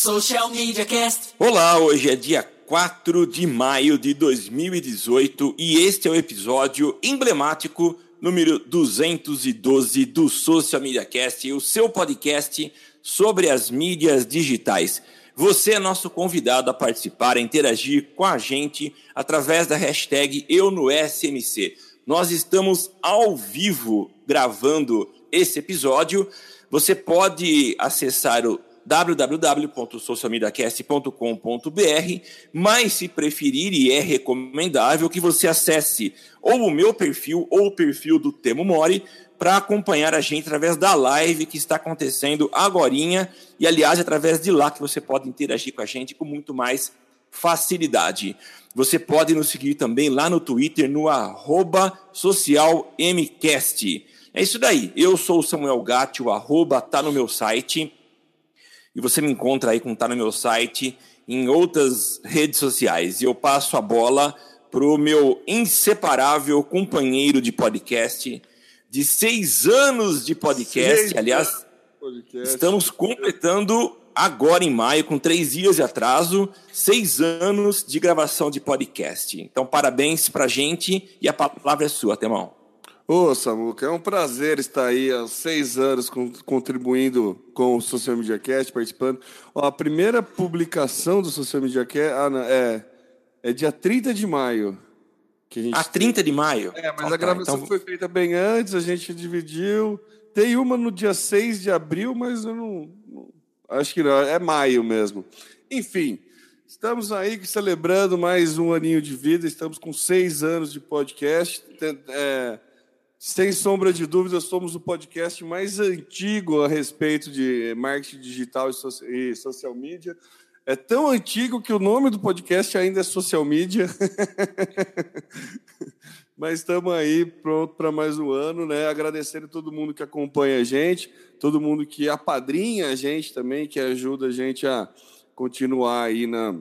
Social Media Cast. Olá, hoje é dia 4 de maio de 2018 e este é o episódio emblemático número 212 do Social Media Cast, o seu podcast sobre as mídias digitais. Você é nosso convidado a participar, a interagir com a gente através da hashtag Eu no SMC. Nós estamos ao vivo gravando esse episódio. Você pode acessar o www.socialmediacast.com.br, mas se preferir e é recomendável que você acesse ou o meu perfil ou o perfil do Temo Mori para acompanhar a gente através da live que está acontecendo agorinha e aliás através de lá que você pode interagir com a gente com muito mais facilidade. Você pode nos seguir também lá no Twitter no socialmcast. É isso daí. Eu sou o Samuel Gatti, o arroba tá no meu site. E você me encontra aí com tá no meu site, em outras redes sociais. E eu passo a bola para o meu inseparável companheiro de podcast, de seis anos de podcast. Seis Aliás, podcast. estamos completando agora em maio, com três dias de atraso, seis anos de gravação de podcast. Então, parabéns para a gente e a palavra é sua, Temão. Ô, Samuca, é um prazer estar aí há seis anos contribuindo com o Social Media Cast, participando. Ó, a primeira publicação do Social Media Cast ah, não, é, é dia 30 de maio. Que a gente a 30 de maio? É, mas a gravação então... foi feita bem antes, a gente dividiu. Tem uma no dia 6 de abril, mas eu não, não acho que não, é maio mesmo. Enfim, estamos aí celebrando mais um aninho de vida, estamos com seis anos de podcast. É, sem sombra de dúvida, somos o podcast mais antigo a respeito de marketing digital e social media. É tão antigo que o nome do podcast ainda é Social Media. Mas estamos aí pronto para mais um ano, né? Agradecendo a todo mundo que acompanha a gente, todo mundo que apadrinha a gente também, que ajuda a gente a continuar aí na,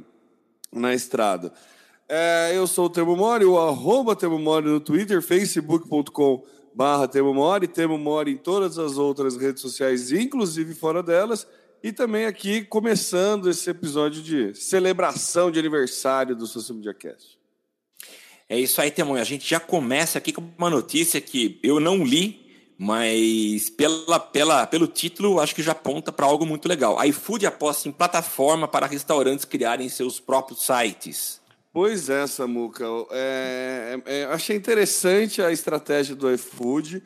na estrada. É, eu sou o Temo Mori, o arroba Temo Mori no Twitter, facebook.com barra Temo Mori, Temo Mori em todas as outras redes sociais, inclusive fora delas, e também aqui começando esse episódio de celebração de aniversário do Social Media Cast. É isso aí, Temo. A gente já começa aqui com uma notícia que eu não li, mas pela, pela, pelo título acho que já aponta para algo muito legal. A iFood aposta em plataforma para restaurantes criarem seus próprios sites. Pois é, Samuca. É, é, é, achei interessante a estratégia do iFood,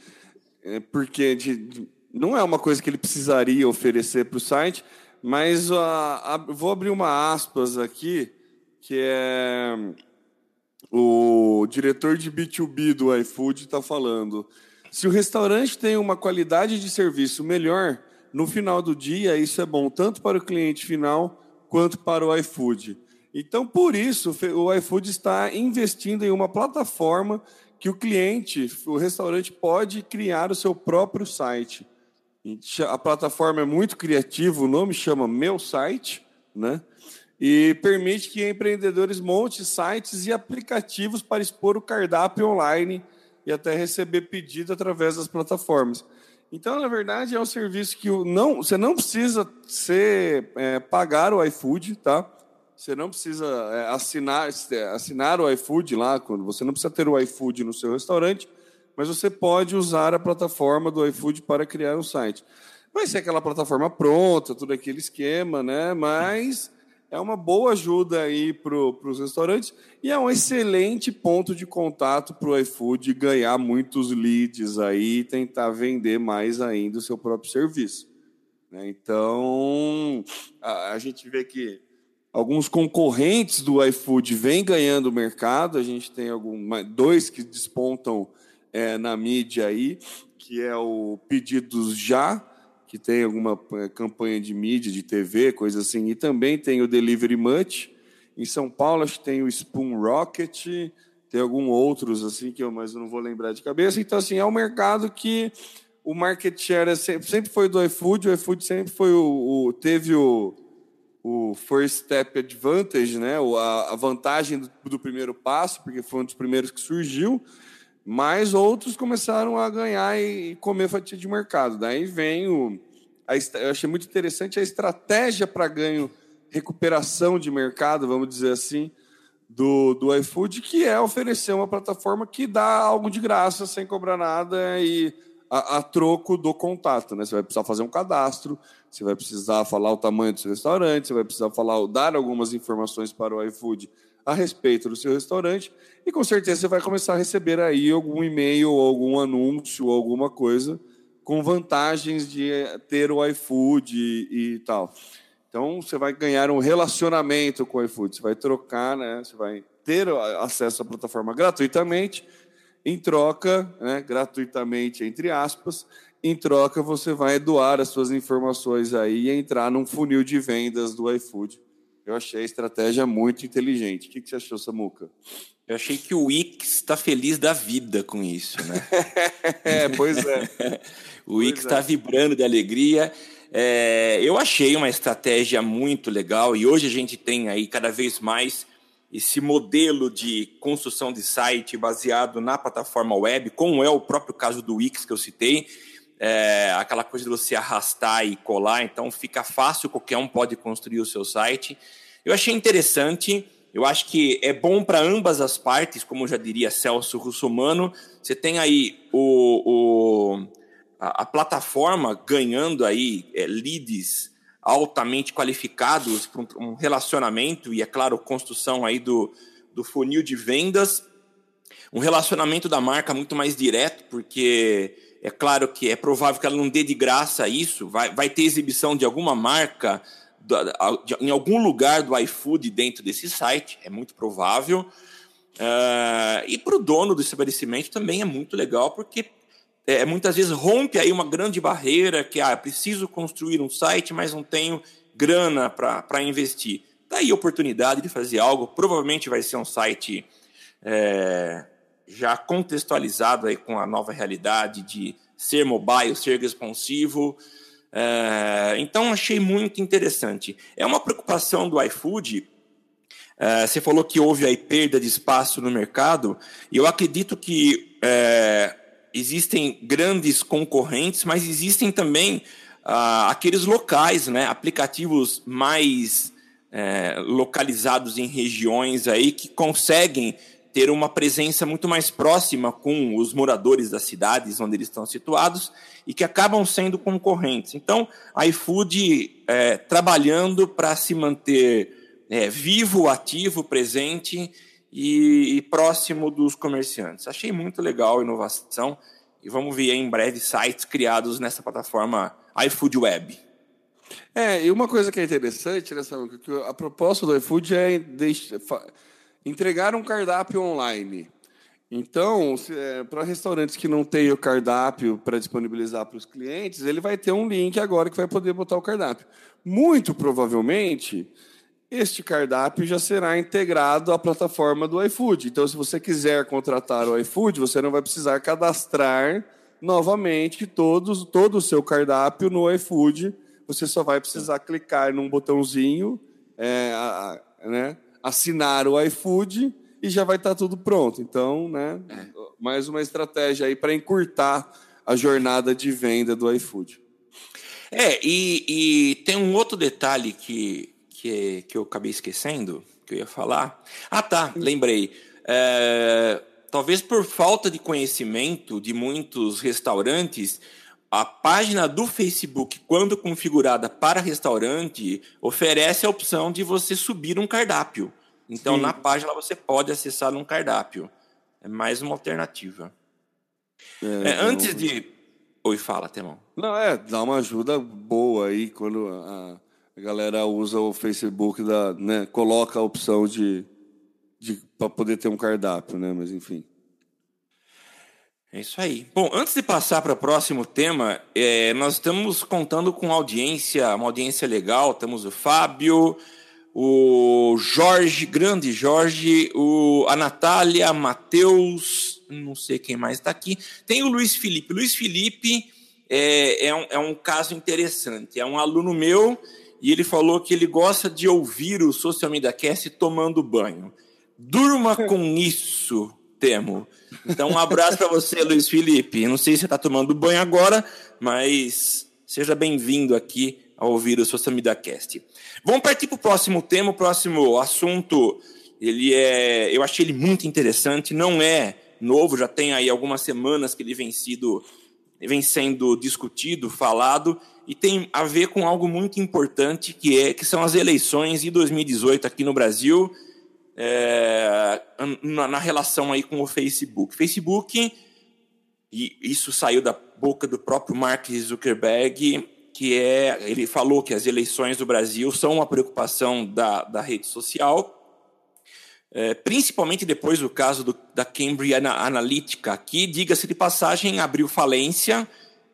é, porque de, não é uma coisa que ele precisaria oferecer para o site, mas a, a, vou abrir uma aspas aqui, que é o diretor de B2B do iFood está falando. Se o restaurante tem uma qualidade de serviço melhor, no final do dia, isso é bom tanto para o cliente final quanto para o iFood. Então, por isso, o iFood está investindo em uma plataforma que o cliente, o restaurante, pode criar o seu próprio site. A plataforma é muito criativa, o nome chama Meu Site, né? E permite que empreendedores montem sites e aplicativos para expor o cardápio online e até receber pedido através das plataformas. Então, na verdade, é um serviço que não, você não precisa ser, é, pagar o iFood, tá? Você não precisa é, assinar, é, assinar o iFood lá, quando você não precisa ter o iFood no seu restaurante, mas você pode usar a plataforma do iFood para criar um site. Vai ser aquela plataforma pronta, tudo aquele esquema, né? Mas é uma boa ajuda aí para os restaurantes e é um excelente ponto de contato para o iFood ganhar muitos leads aí e tentar vender mais ainda o seu próprio serviço. Né? Então, a, a gente vê que Alguns concorrentes do iFood vêm ganhando mercado. A gente tem algum, dois que despontam é, na mídia aí, que é o Pedidos Já, que tem alguma é, campanha de mídia, de TV, coisa assim, e também tem o Delivery Much. Em São Paulo, acho que tem o Spoon Rocket, tem alguns outros assim que eu, mas eu não vou lembrar de cabeça. Então, assim, é um mercado que o market share é sempre, sempre foi do iFood, o iFood sempre foi o, o teve o o First Step Advantage, né? a, vantagem do, primeiro passo, porque foi um dos primeiros que surgiu, mas outros começaram a ganhar e, comer fatia de mercado. Daí vem o. Eu achei muito interessante a estratégia para ganho recuperação de mercado, vamos dizer assim, do, do iFood, que é oferecer uma plataforma que dá algo de graça, sem cobrar nada e a, a, troco do contato. Né? Você vai precisar fazer um cadastro, você vai precisar falar o tamanho do seu restaurante, você vai precisar falar, dar algumas informações para o iFood a respeito do seu restaurante e com certeza você vai começar a receber aí algum e-mail, algum anúncio, alguma coisa com vantagens de ter o iFood e, e tal. Então você vai ganhar um relacionamento com o iFood, você vai trocar, né? Você vai ter acesso à plataforma gratuitamente. Em troca, né, gratuitamente entre aspas, em troca você vai doar as suas informações aí e entrar num funil de vendas do iFood. Eu achei a estratégia muito inteligente. O que você achou, Samuca? Eu achei que o Wix está feliz da vida com isso, né? é, pois é. o Wix está é. vibrando de alegria. É, eu achei uma estratégia muito legal e hoje a gente tem aí cada vez mais esse modelo de construção de site baseado na plataforma web, como é o próprio caso do Wix que eu citei, é, aquela coisa de você arrastar e colar, então fica fácil, qualquer um pode construir o seu site. Eu achei interessante, eu acho que é bom para ambas as partes, como já diria Celso Russomano. Você tem aí o, o a, a plataforma ganhando aí é, leads altamente qualificados para um relacionamento e, é claro, construção aí do, do funil de vendas. Um relacionamento da marca muito mais direto, porque é claro que é provável que ela não dê de graça isso, vai, vai ter exibição de alguma marca em algum lugar do iFood dentro desse site, é muito provável. Uh, e para o dono do estabelecimento também é muito legal, porque é, muitas vezes rompe aí uma grande barreira que ah, preciso construir um site, mas não tenho grana para investir. Daí tá a oportunidade de fazer algo, provavelmente vai ser um site é, já contextualizado aí com a nova realidade de ser mobile, ser responsivo. É, então achei muito interessante. É uma preocupação do iFood. É, você falou que houve aí perda de espaço no mercado, e eu acredito que é, existem grandes concorrentes, mas existem também ah, aqueles locais, né, aplicativos mais é, localizados em regiões aí que conseguem ter uma presença muito mais próxima com os moradores das cidades onde eles estão situados e que acabam sendo concorrentes. Então, a iFood é, trabalhando para se manter é, vivo, ativo, presente e, e, próximo dos comerciantes. Achei muito legal a inovação e vamos ver em breve sites criados nessa plataforma iFood Web. É, e uma coisa que é interessante, né, Samuel, que a proposta do iFood é entregar um cardápio online. Então, é, para restaurantes que não têm o cardápio para disponibilizar para os clientes, ele vai ter um link agora que vai poder botar o cardápio. Muito provavelmente, este cardápio já será integrado à plataforma do iFood. Então, se você quiser contratar o iFood, você não vai precisar cadastrar novamente todos, todo o seu cardápio no iFood. Você só vai precisar clicar num botãozinho, é, né, assinar o iFood e já vai estar tudo pronto. Então, né, é. mais uma estratégia aí para encurtar a jornada de venda do iFood. É, e, e tem um outro detalhe que que, que eu acabei esquecendo, que eu ia falar. Ah, tá, lembrei. É, talvez por falta de conhecimento de muitos restaurantes, a página do Facebook, quando configurada para restaurante, oferece a opção de você subir um cardápio. Então, Sim. na página você pode acessar um cardápio. É mais uma alternativa. É, é, antes de. Oi, fala, Temão. Não, é, dá uma ajuda boa aí quando a, a galera usa o Facebook, da, né, coloca a opção de, de para poder ter um cardápio, né? Mas enfim. É isso aí. Bom, antes de passar para o próximo tema, é, nós estamos contando com audiência, uma audiência legal. Temos o Fábio, o Jorge, grande Jorge, o, a Natália, Matheus, não sei quem mais está aqui. Tem o Luiz Felipe. Luiz Felipe é, é, um, é um caso interessante. É um aluno meu e ele falou que ele gosta de ouvir o Social Media Cast tomando banho. Durma com isso, Temo. Então, um abraço para você, Luiz Felipe. Não sei se você está tomando banho agora, mas seja bem-vindo aqui a ouvir o Social Media Cast. Vamos partir para o próximo tema, o próximo assunto. Ele é, eu achei ele muito interessante, não é novo, já tem aí algumas semanas que ele vem, sido, vem sendo discutido, falado, e tem a ver com algo muito importante, que, é, que são as eleições de 2018 aqui no Brasil, é, na, na, relação aí com o Facebook. Facebook, e isso saiu da boca do próprio Mark Zuckerberg, que é, ele falou que as eleições do Brasil são uma preocupação da, da rede social, é, principalmente depois do caso do, da Cambridge Analytica, que, diga-se de passagem, abriu falência.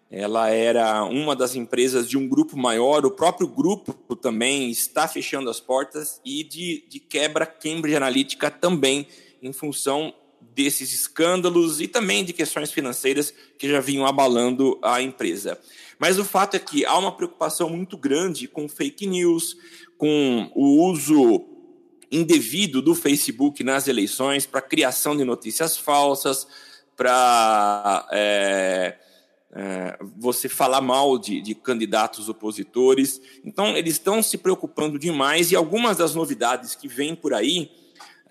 Ela era uma das empresas de um grupo maior, o próprio grupo também está fechando as portas, e de, de quebra Cambridge Analytica também, em função desses escândalos e também de questões financeiras que já vinham abalando a empresa. Mas o fato é que há uma preocupação muito grande com fake news, com o uso indevido do Facebook nas eleições para criação de notícias falsas, para é, é, você falar mal de, de, candidatos opositores. Então, eles estão se preocupando demais e algumas das novidades que vêm por aí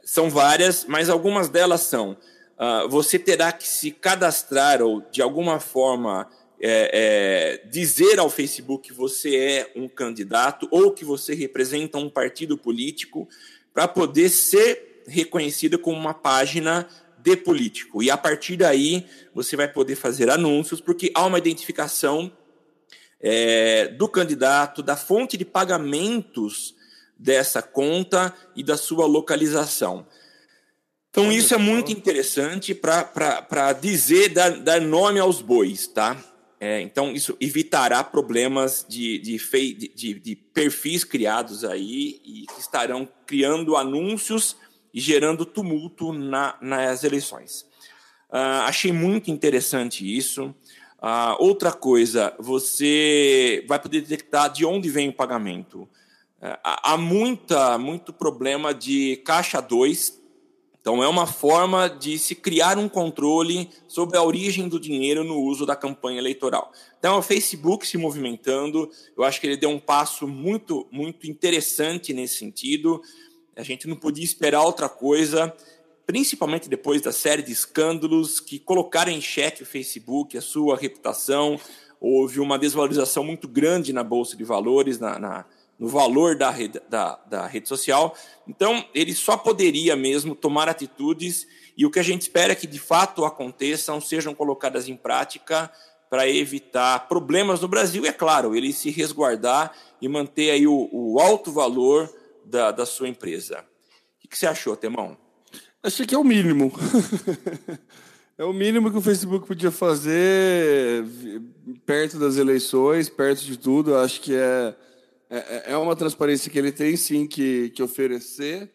são várias, mas algumas delas são: uh, você terá que se cadastrar ou, de alguma forma, é, é, dizer ao Facebook que você é um candidato ou que você representa um partido político para poder ser reconhecida como uma página de político. E a partir daí você vai poder fazer anúncios, porque há uma identificação é, do candidato, da fonte de pagamentos dessa conta e da sua localização. Então, isso é muito interessante para dizer, dar, dar nome aos bois, tá? É, então, isso evitará problemas de, de, de, de, perfis criados aí e que estarão criando anúncios e gerando tumulto na, nas eleições. Uh, achei muito interessante isso. Uh, outra coisa, você vai poder detectar de onde vem o pagamento. Uh, há muita, muito problema de caixa 2 então, é uma forma de se criar um controle sobre a origem do dinheiro no uso da campanha eleitoral. Então, é o Facebook se movimentando, eu acho que ele deu um passo muito, muito interessante nesse sentido. A gente não podia esperar outra coisa, principalmente depois da série de escândalos que colocaram em xeque o Facebook, a sua reputação. Houve uma desvalorização muito grande na Bolsa de Valores, na, na no valor da rede, da, da rede social. Então, ele só poderia mesmo tomar atitudes e o que a gente espera é que de fato aconteçam, sejam colocadas em prática para evitar problemas no Brasil e, é claro, ele se resguardar e manter aí o, o alto valor da, da sua empresa. O que você achou, Temão? Achei que é o mínimo. é o mínimo que o Facebook podia fazer perto das eleições, perto de tudo. Eu acho que é é, é, é uma transparência que ele tem sim que, que oferecer.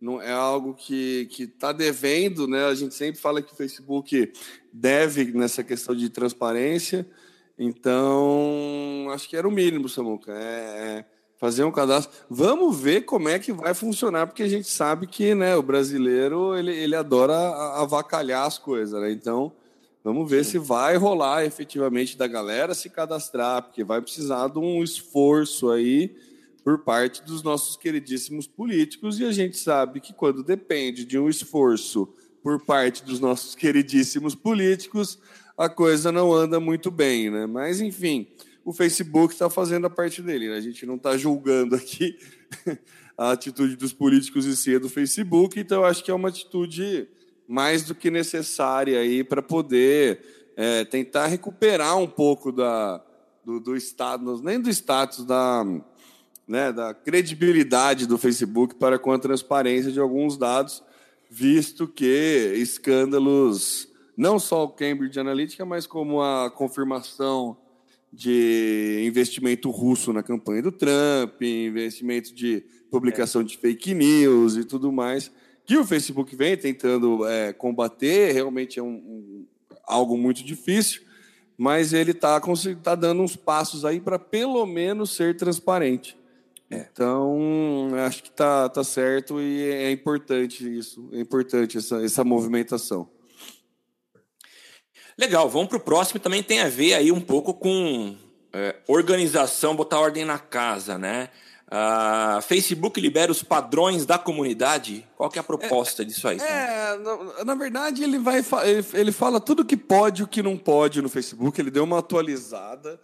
Não é algo que está devendo, né? A gente sempre fala que o Facebook deve nessa questão de transparência. Então, acho que era o mínimo, Samuca. É, é fazer um cadastro. Vamos ver como é que vai funcionar, porque a gente sabe que né, o brasileiro ele, ele adora avacalhar as coisas. Né? Então, Vamos ver Sim. se vai rolar efetivamente da galera se cadastrar, porque vai precisar de um esforço aí por parte dos nossos queridíssimos políticos, e a gente sabe que quando depende de um esforço por parte dos nossos queridíssimos políticos, a coisa não anda muito bem, né? Mas, enfim, o Facebook está fazendo a parte dele, né? a gente não está julgando aqui a atitude dos políticos e si do Facebook, então acho que é uma atitude mais do que necessária aí para poder é, tentar recuperar um pouco da, do, do status, nem do status, da, né, da credibilidade do Facebook para com a transparência de alguns dados, visto que escândalos, não só o Cambridge Analytica, mas como a confirmação de investimento russo na campanha do Trump, investimento de publicação de fake news e tudo mais, que o Facebook vem tentando é, combater, realmente é um, um, algo muito difícil, mas ele está tá dando uns passos aí para pelo menos ser transparente. É. Então, acho que está tá certo e é importante isso, é importante essa, essa movimentação. Legal, vamos para o próximo, também tem a ver aí um pouco com é, organização, botar ordem na casa, né? Uh, Facebook libera os padrões da comunidade. Qual que é a proposta é, disso aí? É, na, na, verdade ele vai ele, ele fala tudo que pode e o que não pode no Facebook. Ele deu uma atualizada,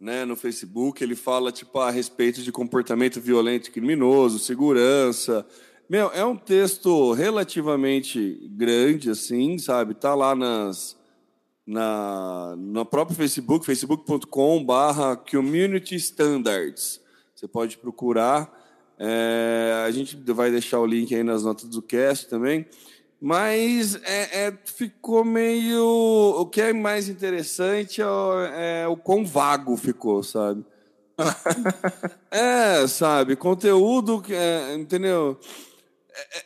né, no Facebook. Ele fala tipo a respeito de comportamento violento e criminoso, segurança. Meu, é um texto relativamente grande, assim, sabe? Tá lá nas na no próprio Facebook, facebook.com/barra Community Standards. Você pode procurar. É, a gente vai deixar o link aí nas notas do cast também. Mas é, é, ficou meio. O que é mais interessante é, é o quão vago ficou, sabe? é, sabe? Conteúdo, é, entendeu?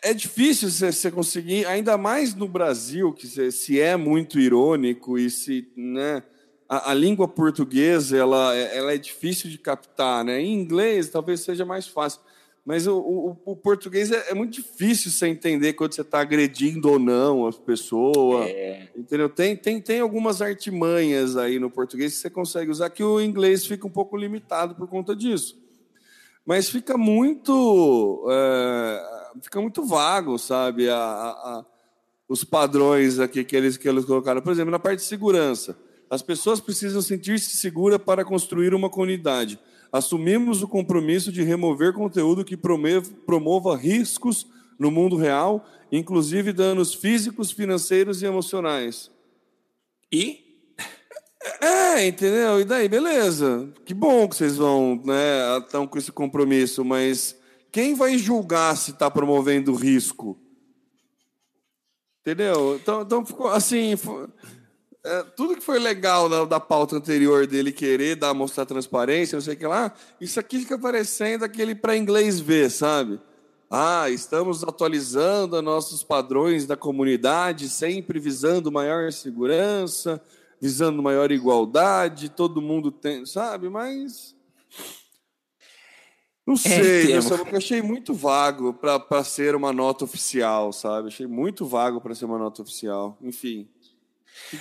É, é difícil você conseguir, ainda mais no Brasil, que se é muito irônico e se. Né, a, a, língua portuguesa ela, ela é difícil de captar, né? Em inglês talvez seja mais fácil, mas o, o, o português é, é, muito difícil você entender quando você está agredindo ou não as pessoas, é. entendeu? Tem, tem, tem algumas artimanhas aí no português que você consegue usar que o inglês fica um pouco limitado por conta disso, mas fica muito é, fica muito vago, sabe? A, a, os padrões aqui que eles que eles colocaram, por exemplo, na parte de segurança. As pessoas precisam sentir-se seguras para construir uma comunidade. Assumimos o compromisso de remover conteúdo que promova riscos no mundo real, inclusive danos físicos, financeiros e emocionais. E? É, entendeu? E daí, beleza. Que bom que vocês vão, né, estão com esse compromisso, mas quem vai julgar se está promovendo risco? Entendeu? Então, então ficou assim. É, tudo que foi legal da, da, pauta anterior dele querer dar, mostrar transparência, não sei o que lá, isso aqui fica parecendo aquele para inglês ver, sabe? Ah, estamos atualizando nossos padrões da comunidade, sempre visando maior segurança, visando maior igualdade, todo mundo tem, sabe? Mas. Não é, sei, é, eu achei muito vago para ser uma nota oficial, sabe? Achei muito vago para ser uma nota oficial. Enfim.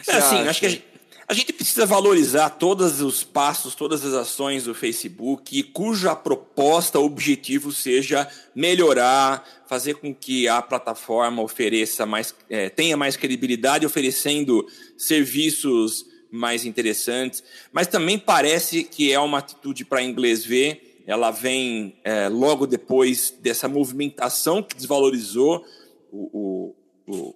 Que é assim, acho que a gente, a gente precisa valorizar todos os passos, todas as ações do Facebook, cuja proposta, objetivo seja melhorar, fazer com que a plataforma ofereça mais, é, tenha mais credibilidade, oferecendo serviços mais interessantes. Mas também parece que é uma atitude para inglês ver. Ela vem é, logo depois dessa movimentação que desvalorizou o, o, o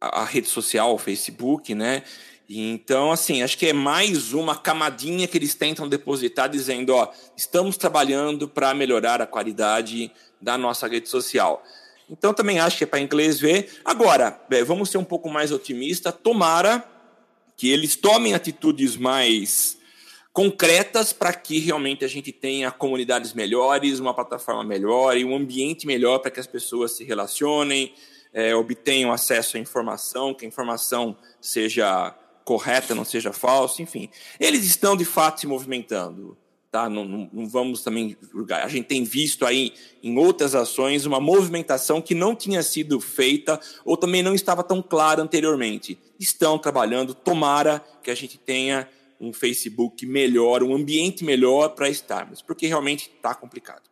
a, rede social, o Facebook, né? então, assim, acho que é mais uma camadinha que eles tentam depositar, dizendo: ó, estamos trabalhando para melhorar a qualidade da nossa rede social. Então, também acho que é para inglês ver. Agora, é, vamos ser um pouco mais otimista. Tomara que eles tomem atitudes mais concretas para que realmente a gente tenha comunidades melhores, uma plataforma melhor e um ambiente melhor para que as pessoas se relacionem, é, obtenham acesso à informação, que a informação seja correta, não seja falsa, enfim. Eles estão de fato se movimentando. Tá? Não, não, não, vamos também julgar. A gente tem visto aí em outras ações uma movimentação que não tinha sido feita ou também não estava tão clara anteriormente. Estão trabalhando, tomara que a gente tenha um Facebook melhor, um ambiente melhor para estarmos, porque realmente está complicado.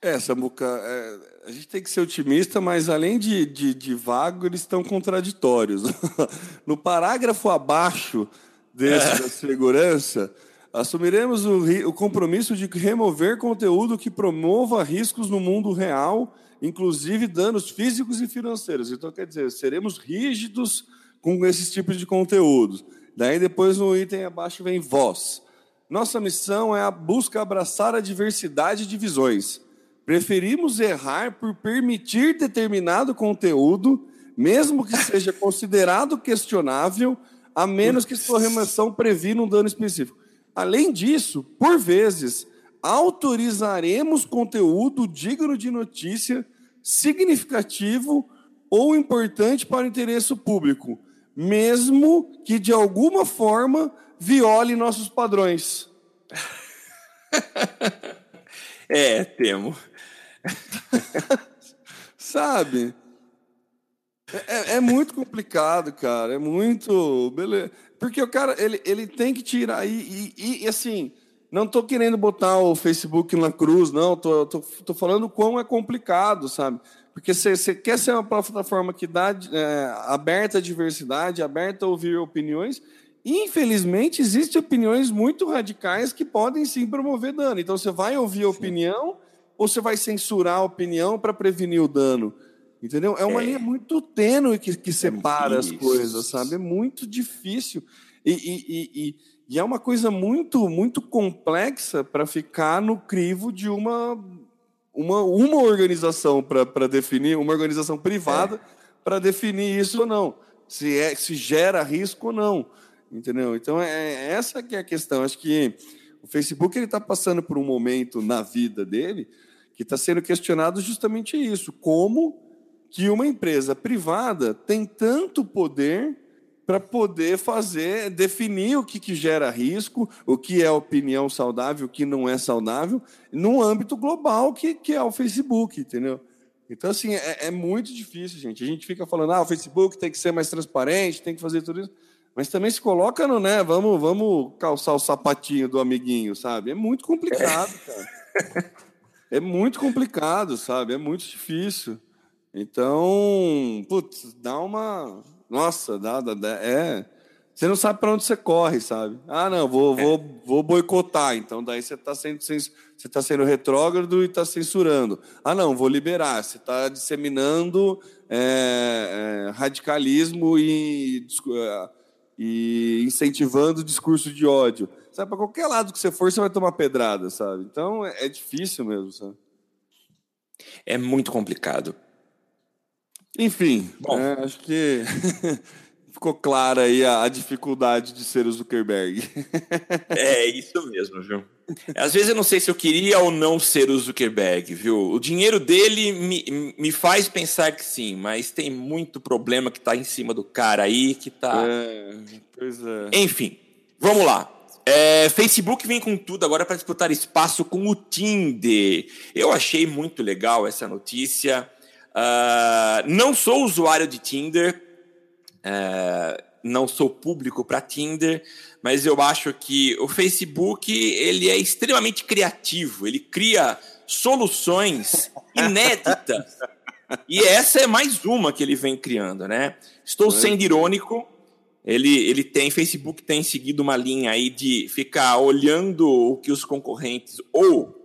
É, Samuca, é, a gente tem que ser otimista, mas além de, de, de vago, eles estão contraditórios. no parágrafo abaixo desse é. da segurança, assumiremos o, o compromisso de remover conteúdo que promova riscos no mundo real, inclusive danos físicos e financeiros. Então, quer dizer, seremos rígidos com esses tipos de conteúdos. Daí, depois, no item abaixo vem voz. Nossa missão é a busca abraçar a diversidade de visões Preferimos errar por permitir determinado conteúdo, mesmo que seja considerado questionável, a menos que sua remoção previna um dano específico. Além disso, por vezes, autorizaremos conteúdo digno de notícia, significativo ou importante para o interesse público, mesmo que de alguma forma viole nossos padrões. é, temo. Sabe? É, é, muito complicado, cara. É muito. Beleza. Porque o cara, ele, ele tem que tirar. E, e, e assim, não estou querendo botar o Facebook na cruz, não. Tô, tô, tô falando quão é complicado, sabe? Porque você quer ser uma plataforma que dá é, aberta à diversidade, aberta a ouvir opiniões. Infelizmente, existem opiniões muito radicais que podem sim promover dano. Então, você vai ouvir a opinião ou você vai censurar a opinião para prevenir o dano? Entendeu? É uma é. linha muito tênue que, que separa é as coisas, sabe? É muito difícil. E, e, e, e é uma coisa muito, muito complexa para ficar no crivo de uma, uma, uma organização para definir, uma organização privada é. para definir isso ou não. Se, é, se gera risco ou não. Entendeu? Então, é, é essa que é a questão. Acho que o Facebook está passando por um momento na vida dele que está sendo questionado justamente isso. Como que uma empresa privada tem tanto poder para poder fazer, definir o que, que gera risco, o que é opinião saudável, o que não é saudável, num âmbito global que, que é o Facebook, entendeu? Então, assim, é, é, muito difícil, gente. A gente fica falando, ah, o Facebook tem que ser mais transparente, tem que fazer tudo isso. Mas também se coloca no, né, vamos, vamos calçar o sapatinho do amiguinho, sabe? É muito complicado, cara. É muito complicado, sabe? É muito difícil. Então, putz, dá uma, nossa, dá, dá, dá é. Você não sabe para onde você corre, sabe? Ah, não, vou, é. vou, vou boicotar. Então, daí você está sendo, você tá sendo retrógrado e está censurando. Ah, não, vou liberar. Você está disseminando é, é, radicalismo e, é, e incentivando discurso de ódio. Sabe, para qualquer lado que você for, você vai tomar pedrada, sabe? Então, é, é difícil mesmo, sabe? É muito complicado. Enfim, é, acho que ficou clara aí a, a, dificuldade de ser o Zuckerberg. é isso mesmo, viu? Às vezes eu não sei se eu queria ou não ser o Zuckerberg, viu? O dinheiro dele me, me faz pensar que sim, mas tem muito problema que está em cima do cara aí, que tá. É, pois é. Enfim, vamos lá. É, Facebook vem com tudo agora para disputar espaço com o Tinder. Eu achei muito legal essa notícia. Uh, não sou usuário de Tinder, uh, não sou público para Tinder, mas eu acho que o Facebook ele é extremamente criativo, ele cria soluções inéditas. e essa é mais uma que ele vem criando, né? Estou sendo irônico. Ele, ele tem, Facebook tem seguido uma linha aí de ficar olhando o que os concorrentes ou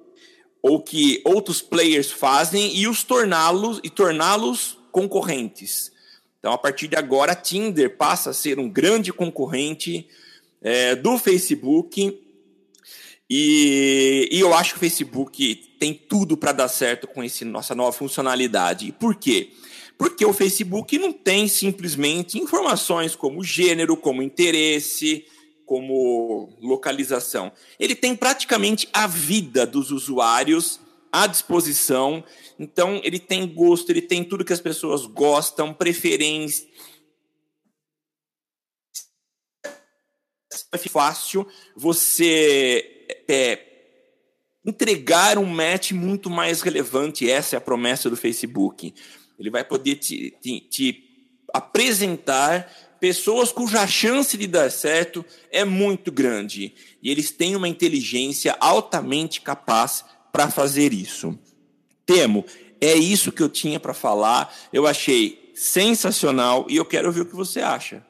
ou que outros players fazem e os torná-los e torná-los concorrentes. Então, a partir de agora, a Tinder passa a ser um grande concorrente é, do Facebook. E, e, eu acho que o Facebook tem tudo para dar certo com essa nossa nova funcionalidade. Por quê? Porque o Facebook não tem simplesmente informações como gênero, como interesse, como localização. Ele tem praticamente a vida dos usuários à disposição. Então, ele tem gosto, ele tem tudo que as pessoas gostam, preferência. É fácil você é, entregar um match muito mais relevante. Essa é a promessa do Facebook. Ele vai poder te, te, te apresentar pessoas cuja chance de dar certo é muito grande. E eles têm uma inteligência altamente capaz para fazer isso. Temo, é isso que eu tinha para falar. Eu achei sensacional e eu quero ouvir o que você acha.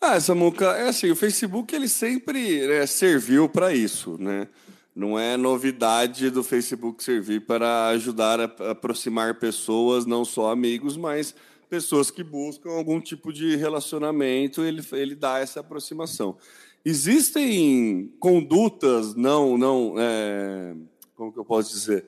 Ah, Samuca, é assim, o Facebook ele sempre né, serviu para isso, né? Não é novidade do Facebook servir para ajudar a aproximar pessoas, não só amigos, mas pessoas que buscam algum tipo de relacionamento, ele, ele dá essa aproximação. Existem condutas não, não é, como que eu posso dizer,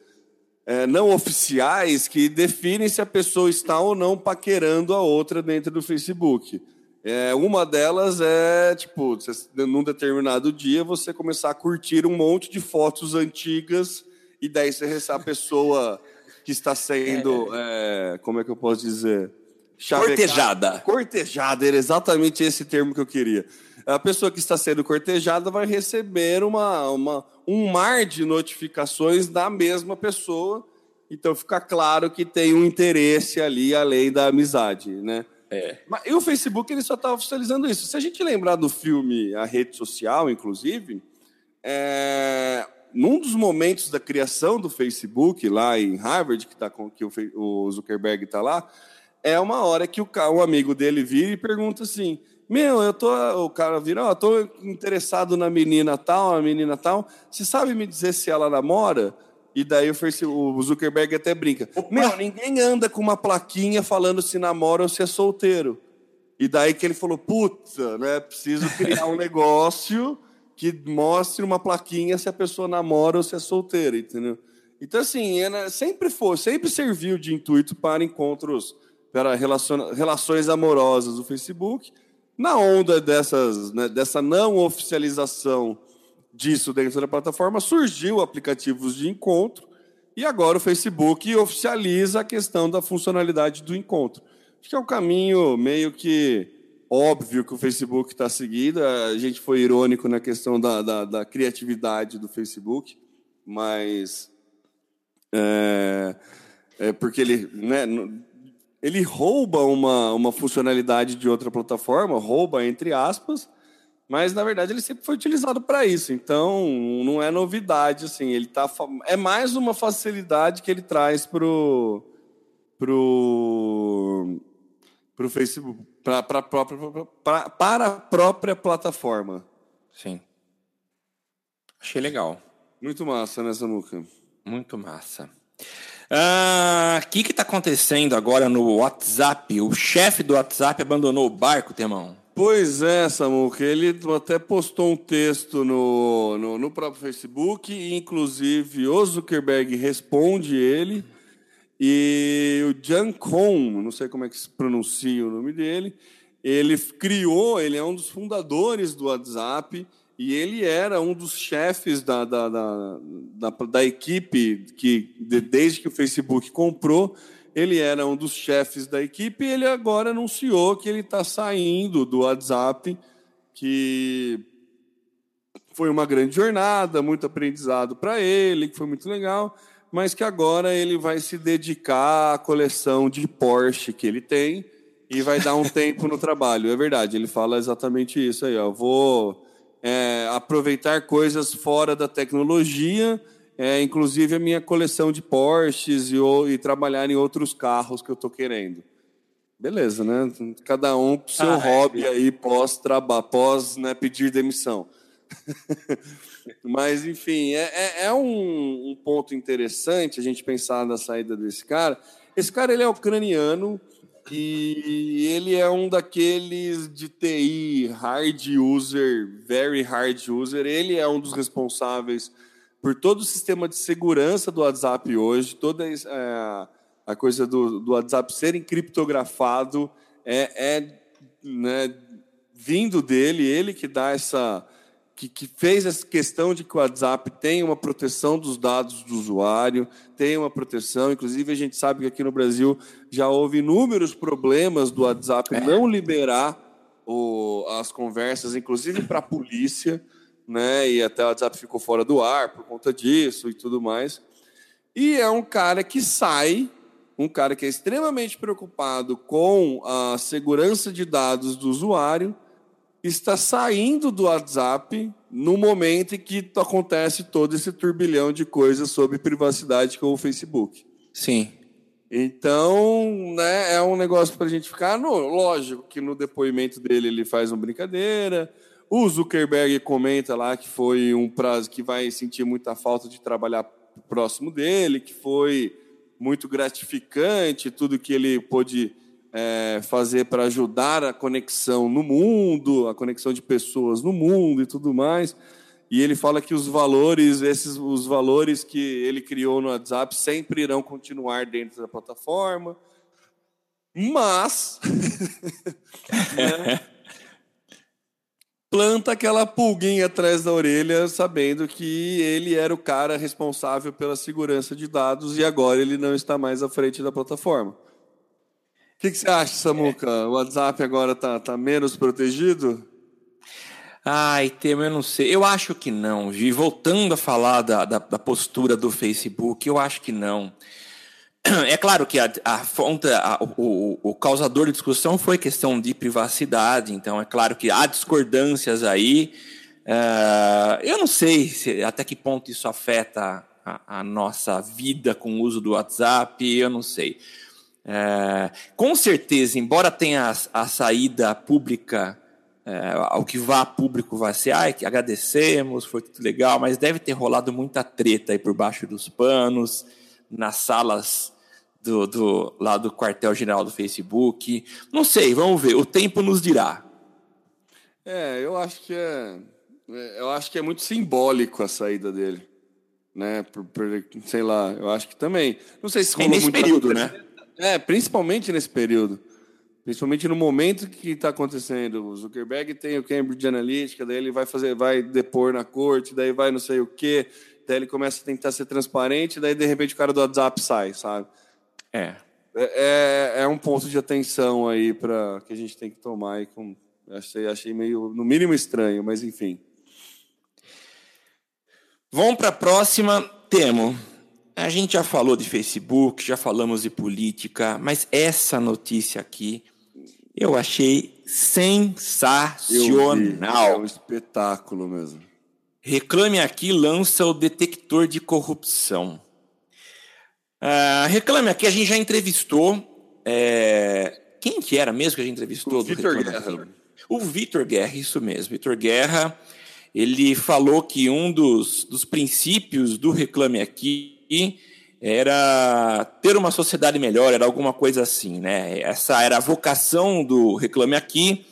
é, não oficiais que definem se a pessoa está ou não paquerando a outra dentro do Facebook. É, uma delas é, tipo, você, num determinado dia você começar a curtir um monte de fotos antigas e daí você a pessoa que está sendo, é, como é que eu posso dizer? Cortejada. Cortejada, era exatamente esse termo que eu queria. A pessoa que está sendo cortejada vai receber uma, uma, um mar de notificações da mesma pessoa. Então fica claro que tem um interesse ali além da amizade, né? É. Mas, e o Facebook ele só está oficializando isso. Se a gente lembrar do filme A Rede Social, inclusive, é, num dos momentos da criação do Facebook, lá em Harvard, que, tá com, que o, o Zuckerberg está lá, é uma hora que o, um amigo dele vira e pergunta assim: Meu, eu tô. O cara vira, ó, oh, tô interessado na menina tal, a menina tal. Você sabe me dizer se ela namora? E daí o Zuckerberg até brinca. Meu, ninguém anda com uma plaquinha falando se namora ou se é solteiro. E daí que ele falou: Puta, né? Preciso criar um negócio que mostre uma plaquinha se a pessoa namora ou se é solteira, entendeu? Então, assim, é, sempre foi, sempre serviu de intuito para encontros, para relações amorosas do Facebook. Na onda dessas, né, dessa não oficialização disso dentro da plataforma, surgiu aplicativos de encontro e agora o Facebook oficializa a questão da funcionalidade do encontro. Acho que é um caminho meio que óbvio que o Facebook está seguindo. A gente foi irônico na questão da, da, da criatividade do Facebook, mas é, é porque ele, né, ele rouba uma, uma funcionalidade de outra plataforma, rouba entre aspas, mas na verdade ele sempre foi utilizado para isso. Então não é novidade assim. Ele tá é mais uma facilidade que ele traz pro pro pro Facebook pra, pra, pra, pra, para a própria plataforma. Sim. Achei legal. Muito massa, né, Samuca? Muito massa. O ah, que está acontecendo agora no WhatsApp? O chefe do WhatsApp abandonou o barco, Temão. Pois é, Samuca. Ele até postou um texto no, no, no próprio Facebook, inclusive o Zuckerberg responde ele. E o Jan Kohn, não sei como é que se pronuncia o nome dele, ele criou, ele é um dos fundadores do WhatsApp e ele era um dos chefes da, da, da, da, da equipe que, desde que o Facebook comprou, ele era um dos chefes da equipe e ele agora anunciou que ele está saindo do WhatsApp, que foi uma grande jornada, muito aprendizado para ele, que foi muito legal mas que agora ele vai se dedicar à coleção de Porsche que ele tem e vai dar um tempo no trabalho. É verdade, ele fala exatamente isso aí. Ó. Vou é, aproveitar coisas fora da tecnologia, é, inclusive a minha coleção de Porsches e, e, trabalhar em outros carros que eu estou querendo. Beleza, né? Cada um com seu ah, é. hobby é. aí pós-trabalho, pós né, pedir demissão. Mas, enfim, é, é, é um, um, ponto interessante a gente pensar na saída desse cara. Esse cara ele é ucraniano e ele é um daqueles de TI hard user, very hard user. Ele é um dos responsáveis por todo o sistema de segurança do WhatsApp hoje, toda é, a coisa do, do WhatsApp ser encriptografado é, é né, vindo dele, ele que dá essa que, que, fez essa questão de que o WhatsApp tem uma proteção dos dados do usuário, tem uma proteção. Inclusive, a gente sabe que aqui no Brasil já houve inúmeros problemas do WhatsApp é. não liberar o, as conversas, inclusive para a polícia, né? E até o WhatsApp ficou fora do ar por conta disso e tudo mais. E é um cara que sai, um cara que é extremamente preocupado com a segurança de dados do usuário está saindo do WhatsApp no momento em que acontece todo esse turbilhão de coisas sobre privacidade com o Facebook. Sim. Então, né, é um negócio para a gente ficar. No, lógico que no depoimento dele ele faz uma brincadeira. O Zuckerberg comenta lá que foi um prazo que vai sentir muita falta de trabalhar próximo dele, que foi muito gratificante tudo que ele pôde é, fazer para ajudar a conexão no mundo, a conexão de pessoas no mundo e tudo mais. E ele fala que os valores, esses os valores que ele criou no WhatsApp sempre irão continuar dentro da plataforma. Mas né, planta aquela pulguinha atrás da orelha, sabendo que ele era o cara responsável pela segurança de dados e agora ele não está mais à frente da plataforma. Que, que, você acha, Samuca? O WhatsApp agora está tá menos protegido? Ai, Temo, eu não sei. Eu acho que não. E voltando a falar da, da, da, postura do Facebook, eu acho que não. É claro que a, a fonte, a, o, o, causador de discussão foi questão de privacidade, então é claro que há discordâncias aí. Uh, eu não sei se, até que ponto isso afeta a, a, nossa vida com o uso do WhatsApp, eu não sei. Uh, com certeza, embora tenha a, a saída pública, uh, ao que vá público vai ser, ai, que agradecemos, foi tudo legal, mas deve ter rolado muita treta aí por baixo dos panos, nas salas do, do, lá do quartel-general do Facebook. Não sei, vamos ver, o tempo nos dirá. É, eu acho que é, é, eu acho que é muito simbólico a saída dele, né? Por, por, sei lá, eu acho que também. Não sei se é nesse período, né? É, principalmente nesse período. Principalmente no momento que está acontecendo. O Zuckerberg tem o Cambridge Analytica, daí ele vai fazer, vai depor na corte, daí vai não sei o quê, daí ele começa a tentar ser transparente, daí de repente o cara do WhatsApp sai, sabe? É. É, é, é um ponto de atenção aí para que a gente tem que tomar e com Achei, achei meio, no mínimo, estranho, mas enfim. Vamos para a próxima. Temo. A gente já falou de Facebook, já falamos de política, mas essa notícia aqui eu achei sensacional. Eu vi, é um espetáculo mesmo. Reclame Aqui lança o detector de corrupção. Uh, Reclame Aqui a gente já entrevistou. É... Quem que era mesmo que a gente entrevistou? O Vitor Guerra. O Vitor Guerra, isso mesmo. Vitor Guerra, ele falou que um dos, dos princípios do Reclame Aqui era ter uma sociedade melhor, era alguma coisa assim, né? Essa era a vocação do Reclame Aqui.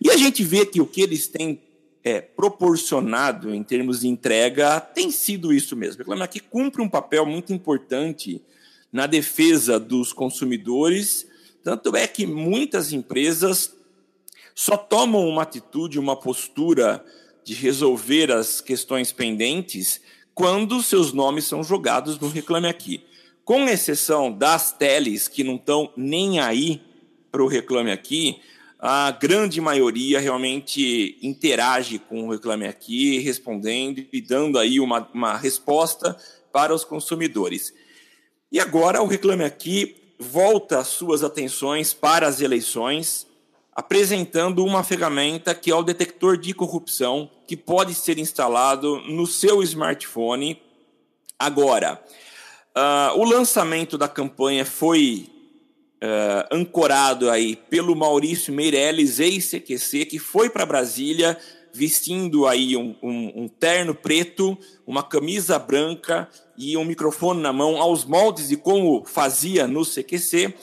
E a gente vê que o que eles têm é, proporcionado em termos de entrega tem sido isso mesmo. O Reclame Aqui cumpre um papel muito importante na defesa dos consumidores, tanto é que muitas empresas só tomam uma atitude, uma postura de resolver as questões pendentes quando seus nomes são jogados no Reclame Aqui. Com exceção das teles que não estão nem aí para o Reclame Aqui, a grande maioria realmente interage com o Reclame Aqui, respondendo e dando aí uma, uma resposta para os consumidores. E agora o Reclame Aqui volta as suas atenções para as eleições apresentando uma ferramenta que é o detector de corrupção, que pode ser instalado no seu smartphone agora. Uh, o lançamento da campanha foi uh, ancorado aí pelo Maurício Meirelles, ex-CQC, que foi para Brasília vestindo aí um, um, um, terno preto, uma camisa branca e um microfone na mão, aos moldes de como fazia no CQC,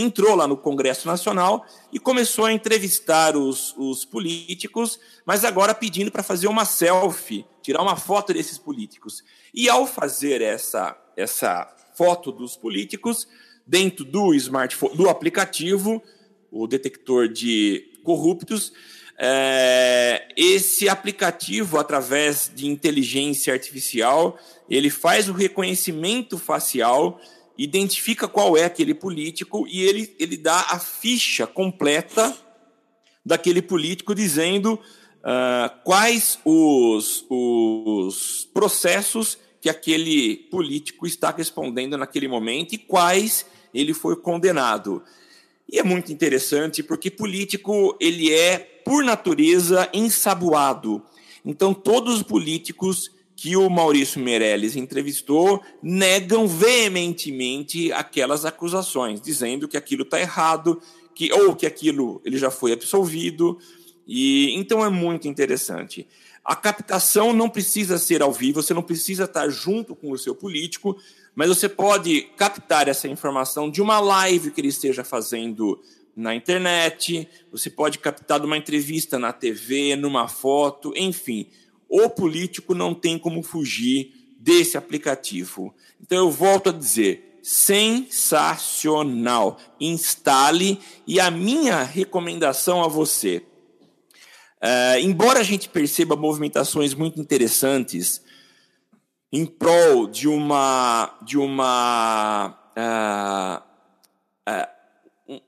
entrou lá no Congresso Nacional e começou a entrevistar os, os políticos, mas agora pedindo para fazer uma selfie, tirar uma foto desses políticos. E ao fazer essa, essa foto dos políticos, dentro do smartphone, do aplicativo, o detector de corruptos, é, esse aplicativo, através de inteligência artificial, ele faz o reconhecimento facial identifica qual é aquele político e ele, ele dá a ficha completa daquele político dizendo uh, quais os, os processos que aquele político está respondendo naquele momento e quais ele foi condenado. E é muito interessante porque político ele é por natureza ensaboado. Então todos os políticos que o Maurício Meirelles entrevistou negam veementemente aquelas acusações, dizendo que aquilo está errado, que ou que aquilo ele já foi absolvido. E então é muito interessante. A captação não precisa ser ao vivo, você não precisa estar junto com o seu político, mas você pode captar essa informação de uma live que ele esteja fazendo na internet, você pode captar de uma entrevista na TV, numa foto, enfim o político não tem como fugir desse aplicativo. Então eu volto a dizer, sensacional. Instale e a minha recomendação a você, uh, embora a gente perceba movimentações muito interessantes em prol de uma de uma uh, uh,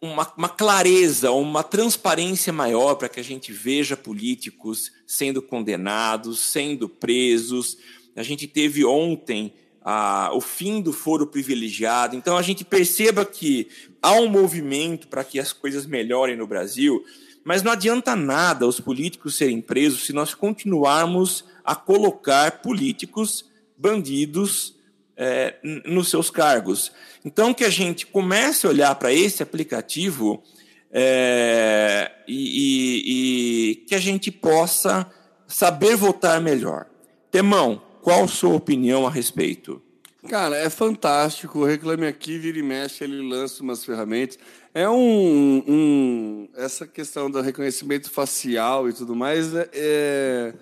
uma, uma clareza, uma transparência maior para que a gente veja políticos sendo condenados, sendo presos. A gente teve ontem a, o fim do foro privilegiado. Então a gente perceba que há um movimento para que as coisas melhorem no Brasil. Mas não adianta nada os políticos serem presos se nós continuarmos a colocar políticos bandidos é, nos seus cargos. Então, que a gente comece a olhar para esse aplicativo é, e, e, e, que a gente possa saber votar melhor. Temão, qual a sua opinião a respeito? Cara, é fantástico. O Reclame Aqui, vira e mexe, ele lança umas ferramentas. É um, um essa questão do reconhecimento facial e tudo mais é, é,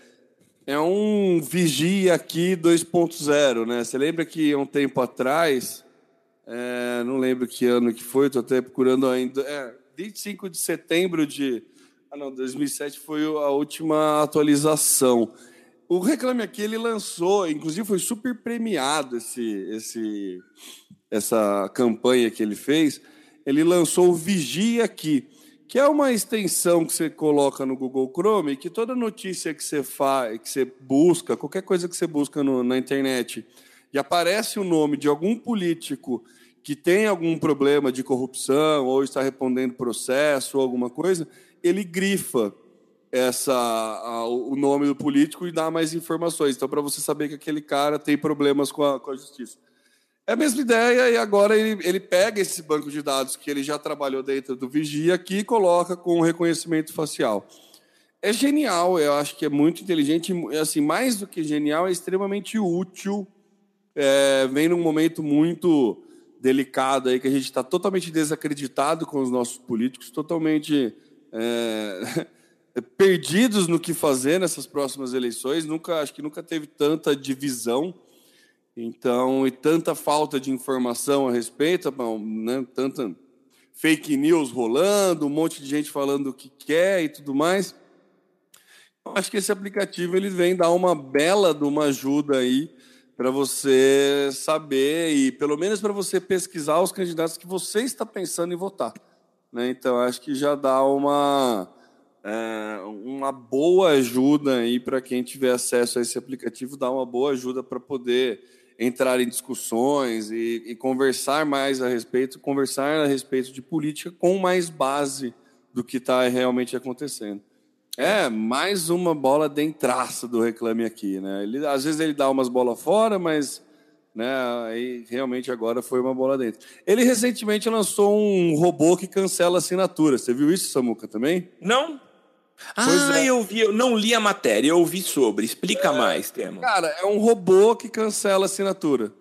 é um vigia aqui 2.0, né? Você lembra que um tempo atrás, é, não lembro que ano que foi, estou até procurando ainda, é, 25 de setembro de, ah não, 2007 foi a última atualização. O Reclame Aqui ele lançou, inclusive foi super premiado esse, esse, essa campanha que ele fez. Ele lançou o Vigia Aqui, que é uma extensão que você coloca no Google Chrome, que toda notícia que você faz, que você busca, qualquer coisa que você busca no, na internet, e aparece o nome de algum político que tem algum problema de corrupção ou está respondendo processo ou alguma coisa, ele grifa essa a, o nome do político e dar mais informações. Então, para você saber que aquele cara tem problemas com a, com a justiça. É a mesma ideia, e agora ele, ele pega esse banco de dados que ele já trabalhou dentro do Vigia aqui e coloca com reconhecimento facial. É genial, eu acho que é muito inteligente, assim, mais do que genial, é extremamente útil. É, vem num momento muito delicado aí que a gente está totalmente desacreditado com os nossos políticos, totalmente é, perdidos no que fazer nessas próximas eleições. Nunca, acho que nunca teve tanta divisão, então e tanta falta de informação a respeito, né, tanta fake news rolando, um monte de gente falando o que quer e tudo mais. Eu acho que esse aplicativo ele vem dar uma bela de uma ajuda aí para você saber e pelo menos para você pesquisar os candidatos que você está pensando em votar. Né? Então acho que já dá uma é, uma boa ajuda aí para quem tiver acesso a esse aplicativo, dá uma boa ajuda para poder entrar em discussões e, e, conversar mais a respeito, conversar a respeito de política com mais base do que está realmente acontecendo. É, mais uma bola dentraça do Reclame Aqui, né? Ele, às vezes ele dá umas bolas fora, mas né, aí realmente agora foi uma bola dentro. Ele recentemente lançou um robô que cancela assinatura. Você viu isso, Samuca, também? Não, ah, é. eu vi, eu não li a matéria, eu ouvi sobre. Explica é, mais, Temo. Cara, é um robô que cancela a assinatura.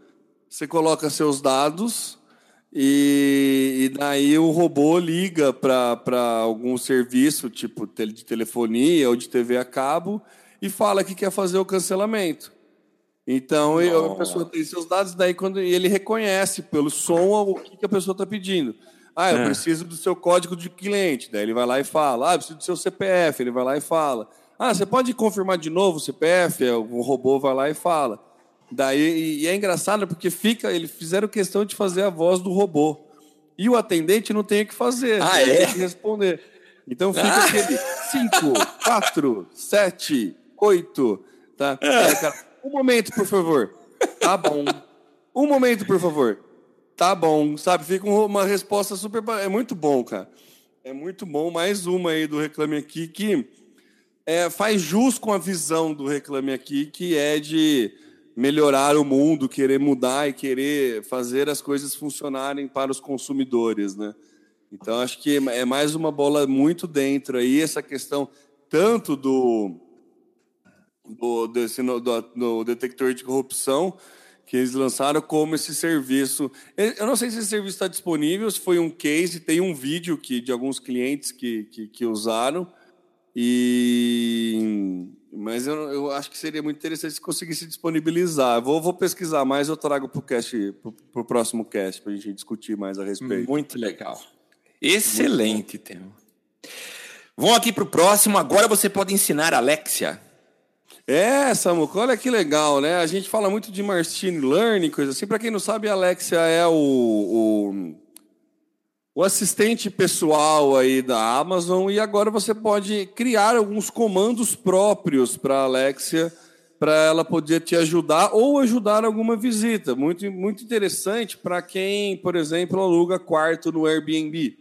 Você coloca seus dados e, e daí o robô liga para algum serviço, tipo de telefonia ou de TV a cabo, e fala que quer fazer o cancelamento. Então eu, a pessoa tem seus dados, daí quando ele reconhece pelo som o que, que a pessoa está pedindo. Ah, eu é. preciso do seu código de cliente. Daí ele vai lá e fala. Ah, eu preciso do seu CPF. Ele vai lá e fala. Ah, você pode confirmar de novo o CPF? O robô vai lá e fala. Daí, e é engraçado porque fica, eles fizeram questão de fazer a voz do robô. E o atendente não tem o que fazer. Ah, é? Tem que responder. Então fica ah. aquele 5, 4, 7, 8. Tá? É, cara, um momento, por favor. Tá bom. Um momento, por favor tá bom, sabe? Fica uma resposta super. É muito bom, cara. É muito bom. Mais uma aí do Reclame Aqui que é, faz jus com a visão do Reclame Aqui, que é de melhorar o mundo, querer mudar e querer fazer as coisas funcionarem para os consumidores, né? Então acho que é mais uma bola muito dentro aí essa questão tanto do do, desse, do, do detector de corrupção que eles lançaram como esse serviço. Eu não sei se esse serviço está disponível, se foi um case, tem um vídeo que, de alguns clientes que, que, que usaram. E mas eu, eu, acho que seria muito interessante se conseguisse disponibilizar. Vou, vou pesquisar mais, eu trago para o cast, pro, próximo cast, para a gente discutir mais a respeito. Muito legal. Excelente tema. Vamos aqui para o próximo. Agora você pode ensinar a Alexia é, Samuco, olha que legal, né? A gente fala muito de machine learning, coisa assim. Para quem não sabe, a Alexia é o, o, o, assistente pessoal aí da Amazon e agora você pode criar alguns comandos próprios para a Alexia para ela poder te ajudar ou ajudar alguma visita. Muito, muito interessante para quem, por exemplo, aluga quarto no Airbnb.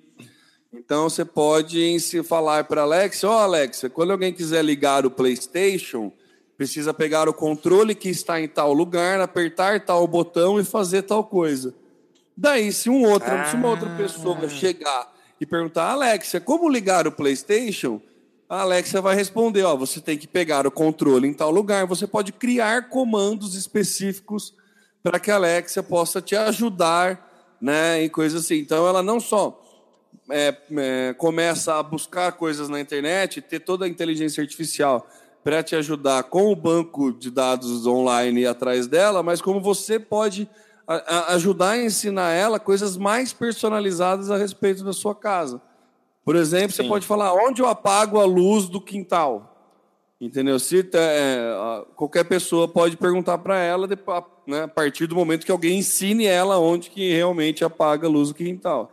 Então você pode se falar para Alexa, ó oh, Alexa, quando alguém quiser ligar o PlayStation, precisa pegar o controle que está em tal lugar, apertar tal botão e fazer tal coisa. Daí, se um outro, ah. se uma outra pessoa ah. chegar e perguntar, Alexa, como ligar o PlayStation? A Alexa vai responder, ó, você tem que pegar o controle em tal lugar. Você pode criar comandos específicos para que a Alexa possa te ajudar, né, em coisas assim. Então, ela não só é, é, começa a buscar coisas na internet, ter toda a inteligência artificial para te ajudar com o banco de dados online atrás dela, mas como você pode a, a ajudar a ensinar ela coisas mais personalizadas a respeito da sua casa. Por exemplo, Sim. você pode falar onde eu apago a luz do quintal. Entendeu? Se é, qualquer pessoa pode perguntar para ela né, a partir do momento que alguém ensine ela onde que realmente apaga a luz do quintal.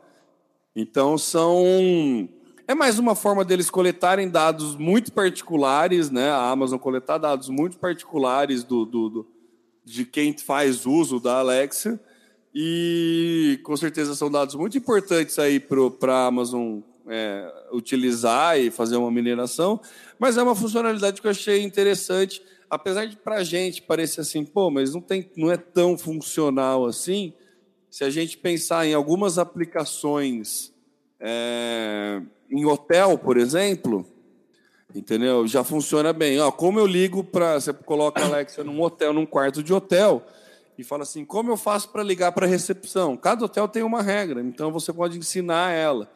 Então são é mais uma forma deles coletarem dados muito particulares, né? A Amazon coletar dados muito particulares do, do, do de quem faz uso da Alexa. E com certeza são dados muito importantes aí para a Amazon é, utilizar e fazer uma mineração, mas é uma funcionalidade que eu achei interessante, apesar de para a gente parecer assim, pô, mas não, tem, não é tão funcional assim, se a gente pensar em algumas aplicações é, em hotel, por exemplo, entendeu? Já funciona bem. Ó, como eu ligo para. Você coloca a Alexa num hotel, num quarto de hotel, e fala assim: como eu faço para ligar para a recepção? Cada hotel tem uma regra, então você pode ensinar ela.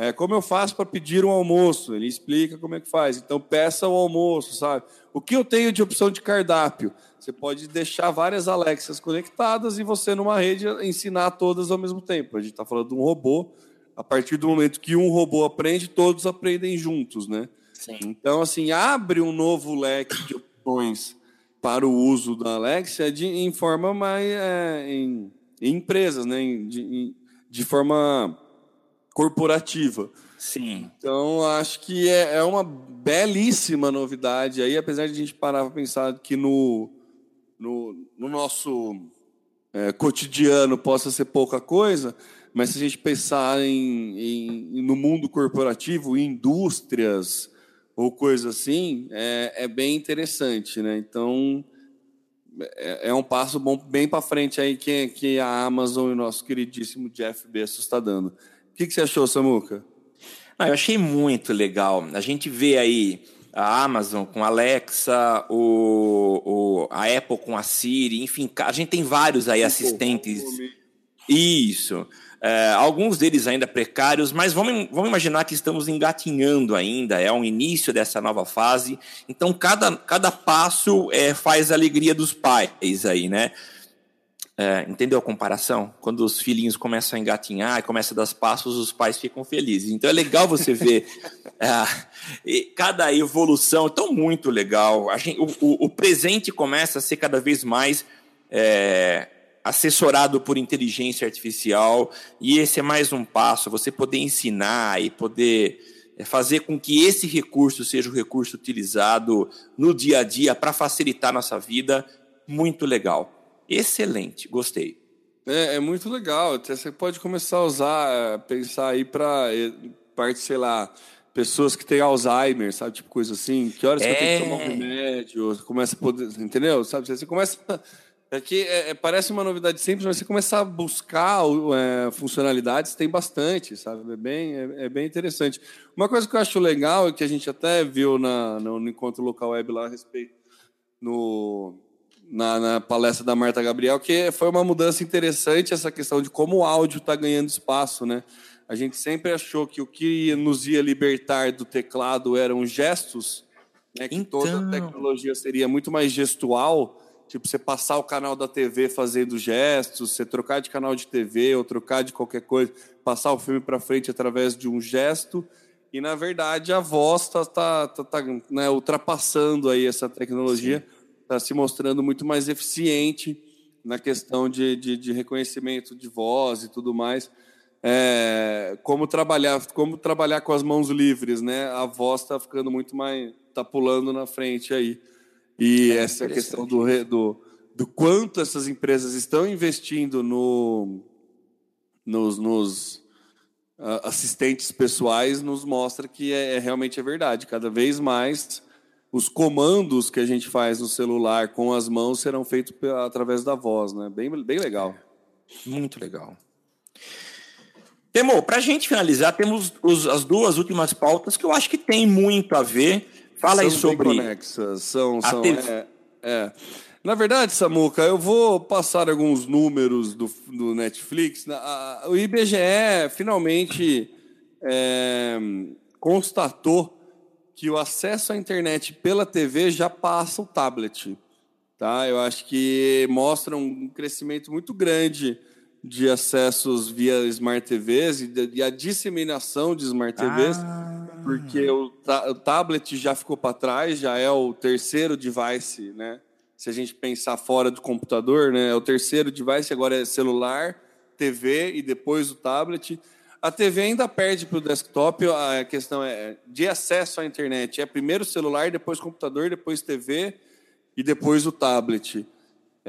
É, como eu faço para pedir um almoço? Ele explica como é que faz. Então, peça o almoço, sabe? O que eu tenho de opção de cardápio? Você pode deixar várias Alexas conectadas e você, numa rede, ensinar todas ao mesmo tempo. A gente está falando de um robô. A partir do momento que um robô aprende, todos aprendem juntos, né? Sim. Então, assim, abre um novo leque de opções para o uso da Alexa de, em forma mais. É, em, em, empresas, né? de, em, de forma corporativa. Sim. Então, acho que é, é uma belíssima novidade aí, apesar de a gente parar para pensar que no, no, no nosso é, cotidiano possa ser pouca coisa, mas se a gente pensar em, em no mundo corporativo, indústrias ou coisa assim, é, é bem interessante, né? Então, é, é um passo bom bem para frente aí que, que a Amazon e o nosso queridíssimo Jeff Bezos está dando. O que, que você achou, Samuca? Ah, eu achei muito legal. A gente vê aí a Amazon com a Alexa, o, o, a Apple com a Siri, enfim, a gente tem vários aí assistentes. Isso. É, alguns deles ainda precários, mas vamos, vamos imaginar que estamos engatinhando ainda, é o início dessa nova fase. Então, cada, cada passo é, faz a alegria dos pais aí, né? É, entendeu a comparação? Quando os filhinhos começam a engatinhar e começam a dar passos, os pais ficam felizes. Então é legal você ver é, cada evolução, então muito legal. Gente, o, o, o, presente começa a ser cada vez mais é, assessorado por inteligência artificial e esse é mais um passo, você poder ensinar e poder é, fazer com que esse recurso seja o recurso utilizado no dia a dia para facilitar nossa vida, muito legal excelente, gostei. É, é, muito legal. Você pode começar a usar, é, pensar aí para é, parte, sei lá, pessoas que têm Alzheimer, sabe, tipo coisa assim. Que horas é... que eu tenho que tomar um remédio? Começa a poder, entendeu? Sabe, você começa é que é, parece uma novidade simples, mas você começar a buscar é, funcionalidades, tem bastante, sabe? É bem, é, é, bem interessante. Uma coisa que eu acho legal, que a gente até viu na, no, no encontro local web lá a respeito, no, na, na, palestra da Marta Gabriel, que foi uma mudança interessante essa questão de como o áudio está ganhando espaço, né? A gente sempre achou que o que nos ia libertar do teclado eram gestos, né? Que então... toda a tecnologia seria muito mais gestual, tipo você passar o canal da TV fazendo gestos, você trocar de canal de TV ou trocar de qualquer coisa, passar o filme para frente através de um gesto. E na verdade a voz está tá, tá, tá, né, ultrapassando aí essa tecnologia. Está se mostrando muito mais eficiente na questão de, de, de reconhecimento de voz e tudo mais. É, como trabalhar como trabalhar com as mãos livres né a voz está ficando muito mais está pulando na frente aí e é essa questão do, do do quanto essas empresas estão investindo no nos, nos assistentes pessoais nos mostra que é, é, realmente é verdade. Cada vez mais os comandos que a gente faz no celular com as mãos serão feitos através da voz, né? Bem, bem legal. Muito legal. Temo, para a gente finalizar, temos os, as duas últimas pautas que eu acho que tem muito a ver. Fala são aí sobre. Conexas, são, são é, é. Na verdade, Samuca, eu vou passar alguns números do, do Netflix. O IBGE finalmente é, constatou que o acesso à internet pela TV já passa o tablet. Tá? Eu acho que mostra um crescimento muito grande de acessos via Smart TVs e, de, e a disseminação de Smart TVs, ah. Porque o, ta, o tablet já ficou para trás, já é o terceiro device, né? Se a gente pensar fora do computador, né? É o terceiro device, agora é celular, TV e depois o tablet. A TV ainda perde para o desktop, a questão é de acesso à internet. É primeiro celular, depois computador, depois TV e depois o tablet.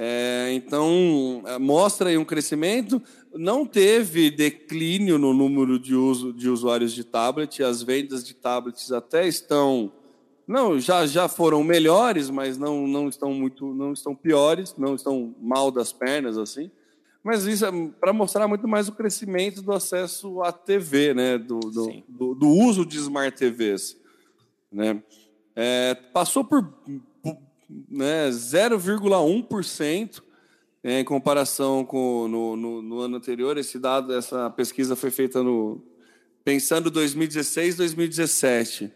É, então, é, mostra aí um crescimento. Não teve declínio no número de, uso, de usuários de tablet. As vendas de tablets até estão. Não, já, já foram melhores, mas não, não estão muito, não estão piores, não estão mal das pernas assim. Mas isso é para mostrar muito mais o crescimento do acesso à TV, né? do, do, do, do uso de smart TVs. Né? É, passou por né, 0,1% em comparação com no, no, no, ano anterior. Esse dado, essa pesquisa foi feita no pensando 2016, 2017.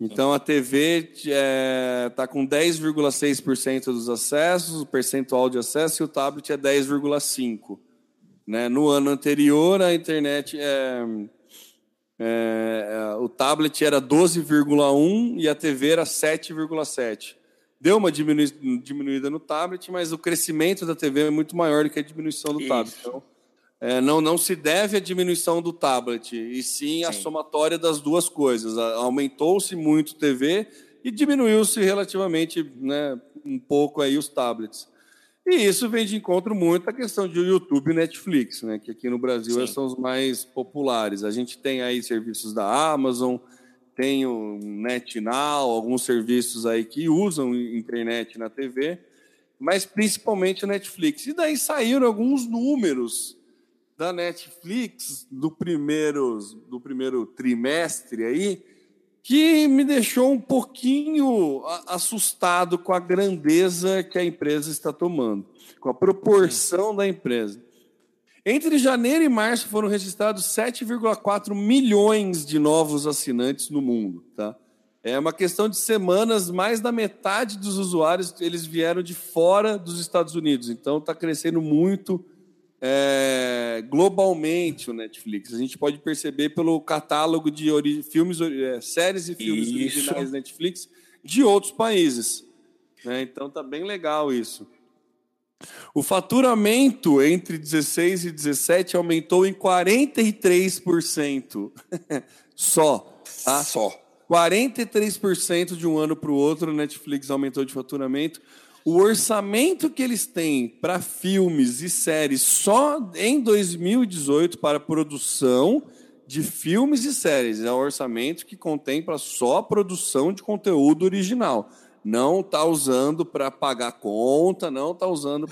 Então a TV está é, tá com 10,6% dos acessos, o percentual de acesso, e o tablet é 10,5%. Né? No ano anterior, a internet é, é, é o tablet era 12,1% e a TV era 7,7% deu uma diminuída no tablet, mas o crescimento da TV é muito maior do que a diminuição do Isso. tablet. Então, é, não, não se deve à diminuição do tablet, e sim à somatória das duas coisas. Aumentou-se muito TV e diminuiu-se relativamente né, um pouco aí os tablets. E isso vem de encontro muito à questão de YouTube e Netflix, né, que aqui no Brasil são os mais populares. A gente tem aí serviços da Amazon, tem o NetNow, alguns serviços aí que usam internet na TV, mas principalmente o Netflix. E daí saíram alguns números da Netflix do primeiro, do primeiro trimestre aí, que me deixou um pouquinho assustado com a grandeza que a empresa está tomando, com a proporção da empresa. Entre janeiro e março foram registrados 7,4 milhões de novos assinantes no mundo. Tá? É uma questão de semanas, mais da metade dos usuários eles vieram de fora dos Estados Unidos. Então está crescendo muito é, globalmente o Netflix. A gente pode perceber pelo catálogo de filmes, é, séries e filmes isso. originais Netflix de outros países. Né? Então tá bem legal isso. O faturamento entre 16 e 17 aumentou em 43%. Só. Tá? Só. 43% de um ano para o outro, a Netflix aumentou de faturamento. O orçamento que eles têm para filmes e séries só em 2018 para produção de filmes e séries é um orçamento que contempla só a produção de conteúdo original não está usando para pagar conta, não está usando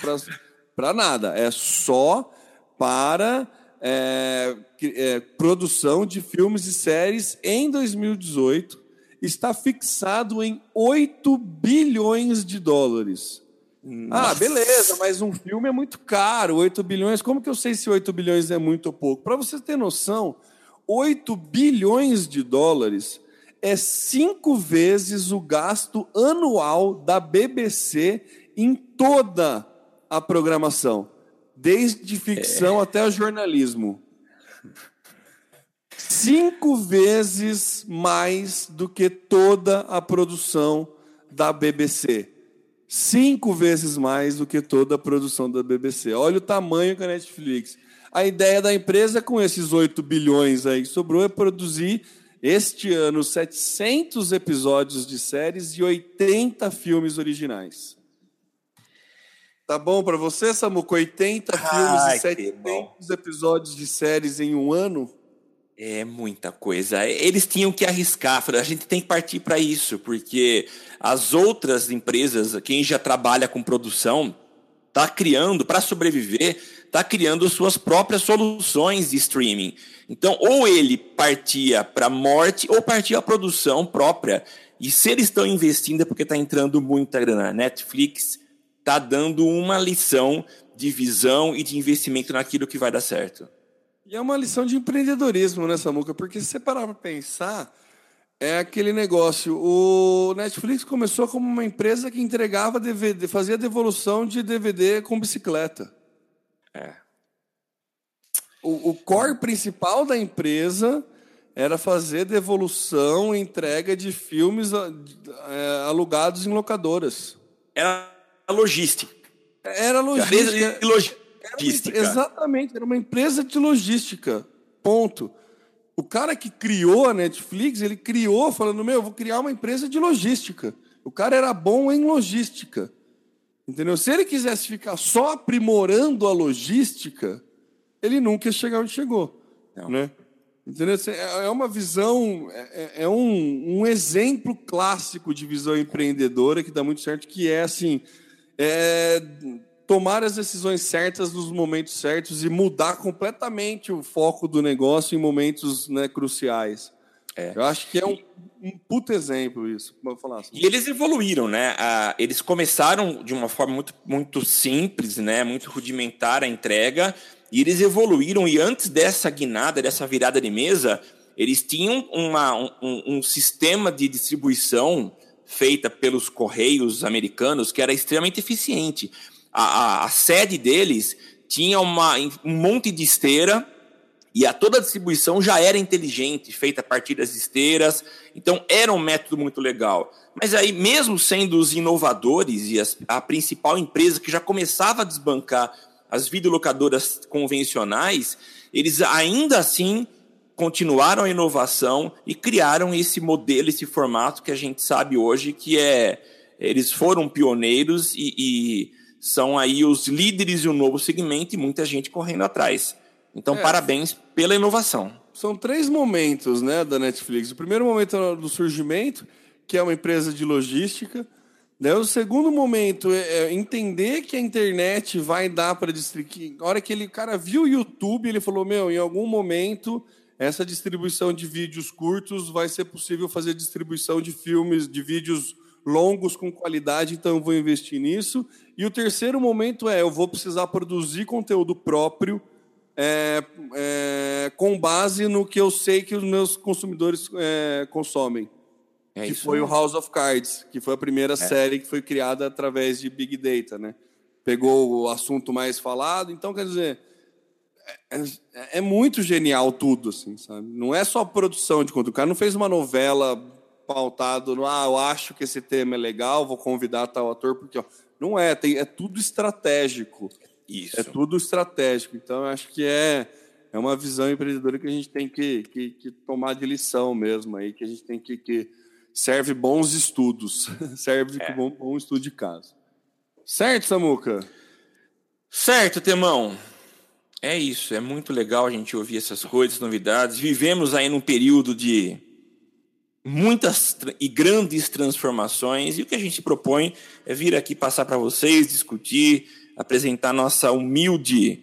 para nada. É só para é, é, produção de filmes e séries em 2018. Está fixado em 8 bilhões de dólares. Ah, Nossa. Ah, beleza, mas um filme é muito caro, 8 bilhões. Como que eu sei se 8 bilhões é muito ou pouco? Para você ter noção, 8 bilhões de dólares é cinco vezes o gasto anual da BBC em toda a programação, desde ficção é. até o jornalismo. Cinco vezes mais do que toda a produção da BBC. Cinco vezes mais do que toda a produção da BBC. Olha o tamanho da Netflix. A ideia da empresa com esses 8 bilhões aí que sobrou é produzir este ano, 700 episódios de séries e 80 filmes originais. Tá bom para você, Samuco? 80 filmes e 700 episódios de séries em um ano? É muita coisa. Eles tinham que arriscar. A gente tem que partir para isso, porque as outras empresas, quem já trabalha com produção, está criando, para sobreviver, está criando suas próprias soluções de streaming. Então, ou ele partia para a morte, ou partia a produção própria. E se eles estão investindo é porque está entrando muita grana. Netflix está dando uma lição de visão e de investimento naquilo que vai dar certo. E é uma lição de empreendedorismo, né, Samuca? Porque se você parar para pensar, é aquele negócio. O Netflix começou como uma empresa que entregava DVD, fazia devolução de DVD com bicicleta. É. O, o core principal da empresa era fazer devolução, entrega de filmes é, alugados em locadoras. Era logística. Era logística. Logística. Era, exatamente, era uma empresa de logística. Ponto. O cara que criou a Netflix, ele criou falando: Meu, eu vou criar uma empresa de logística. O cara era bom em logística. Entendeu? Se ele quisesse ficar só aprimorando a logística, ele nunca ia chegar onde chegou. Não. Né? Entendeu? É, é uma visão, é, é, é um, um exemplo clássico de visão empreendedora que dá muito certo, que é assim, é, tomar as decisões certas nos momentos certos e mudar completamente o foco do negócio em momentos né, cruciais. É. Eu acho que é um, um puto exemplo isso. Vou falar assim. E eles evoluíram, né? Ah, eles começaram de uma forma muito, muito simples, né? Muito rudimentar a entrega, e eles evoluíram. E antes dessa guinada, dessa virada de mesa, eles tinham uma, um, um sistema de distribuição feita pelos correios americanos que era extremamente eficiente a, a, a sede deles tinha uma, um monte de esteira e a toda a distribuição já era inteligente, feita a partir das esteiras. Então era um método muito legal. Mas aí, mesmo sendo os inovadores e as, a principal empresa que já começava a desbancar as videolocadoras convencionais, eles ainda assim continuaram a inovação e criaram esse modelo, esse formato que a gente sabe hoje que é. Eles foram pioneiros e, e são aí os líderes de um novo segmento e muita gente correndo atrás. Então, é. parabéns pela inovação. São três momentos né, da Netflix. O primeiro momento é do surgimento, que é uma empresa de logística. Né? O segundo momento é, é entender que a internet vai dar para distribuir. Na hora que ele, cara viu o YouTube, ele falou: Meu, em algum momento essa distribuição de vídeos curtos vai ser possível fazer distribuição de filmes, de vídeos longos com qualidade, então eu vou investir nisso. E o terceiro momento é: eu vou precisar produzir conteúdo próprio é, é, com base no que eu sei que os meus consumidores é, consomem. É que foi o House of Cards, que foi a primeira é. série que foi criada através de Big Data, né? Pegou o assunto mais falado, então quer dizer é, é, é muito genial tudo, assim, sabe? Não é só produção de conteúdo. O cara não fez uma novela pautado no, ah, eu acho que esse tema é legal, vou convidar tal ator, porque ó, não é, tem, é tudo estratégico. Isso. É tudo estratégico. Então, eu acho que é, é uma visão empreendedora que a gente tem que, que, que tomar de lição mesmo, aí, que a gente tem que. que serve bons estudos. serve é. bom, bom estudo de caso. Certo, Samuca? Certo, Temão. É isso, é muito legal a gente ouvir essas coisas, novidades. Vivemos aí num período de muitas e grandes transformações, e o que a gente propõe é vir aqui passar para vocês, discutir, apresentar nossa humilde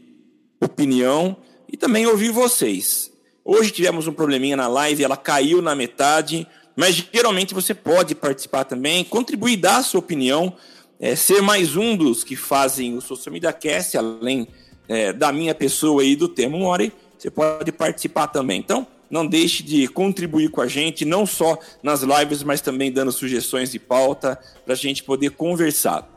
opinião e também ouvir vocês. Hoje tivemos um probleminha na live, ela caiu na metade, mas geralmente você pode participar também, contribuir, dar a sua opinião, é, ser mais um dos que fazem o Social Media Cast, além é, da minha pessoa e do Temo Mori, você pode participar também. Então, não deixe de contribuir com a gente, não só nas lives, mas também dando sugestões de pauta para a gente poder conversar.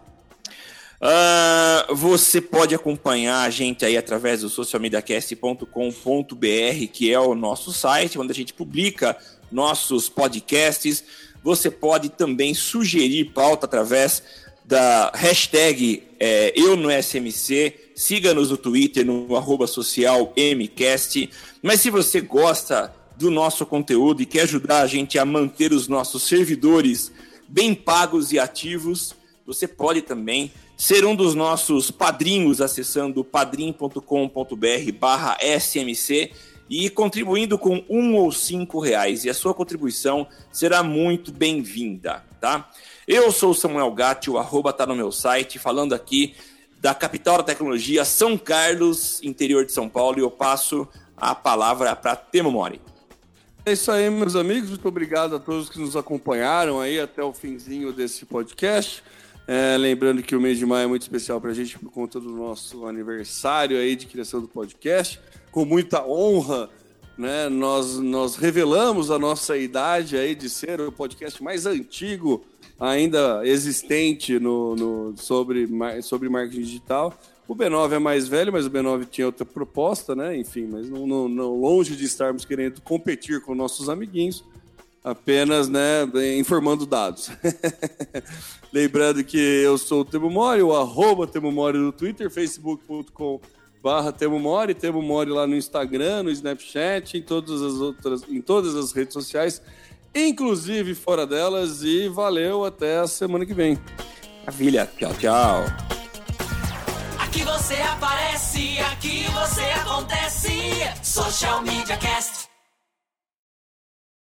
Uh, você pode acompanhar a gente aí através do socialmediacast.com.br, que é o nosso site, onde a gente publica nossos podcasts. Você pode também sugerir pauta através da hashtag é, Eu no SMC. Siga-nos no Twitter, no arroba social MCast. Mas se você gosta do nosso conteúdo e quer ajudar a gente a manter os nossos servidores bem pagos e ativos, você pode também ser um dos nossos padrinhos acessando padrim.com.br barra SMC e contribuindo com um ou cinco reais. E a sua contribuição será muito bem-vinda, tá? Eu sou o Samuel Gatti, o arroba tá no meu site, falando aqui da capital da tecnologia, São Carlos, interior de São Paulo, e eu passo a palavra para Temo Mori. É isso aí, meus amigos. Muito obrigado a todos que nos acompanharam aí até o finzinho desse podcast. É, lembrando que o mês de maio é muito especial para a gente por conta do nosso aniversário aí de criação do podcast. Com muita honra, né, nós, nós revelamos a nossa idade aí de ser o podcast mais antigo ainda existente no, no sobre, sobre marketing digital. O B9 é mais velho, mas o B9 tinha outra proposta, né? Enfim, mas não, não, não longe de estarmos querendo competir com nossos amiguinhos, apenas, né, informando dados. Lembrando que eu sou o Temo Mori, o arroba Temo Mori no Twitter, facebook.com barra Temo Mori, Temo Mori lá no Instagram, no Snapchat, em todas as outras, em todas as redes sociais, inclusive fora delas, e valeu até a semana que vem. Maravilha, tchau, tchau. Aqui você aparece, aqui você acontece. Social Media Cast.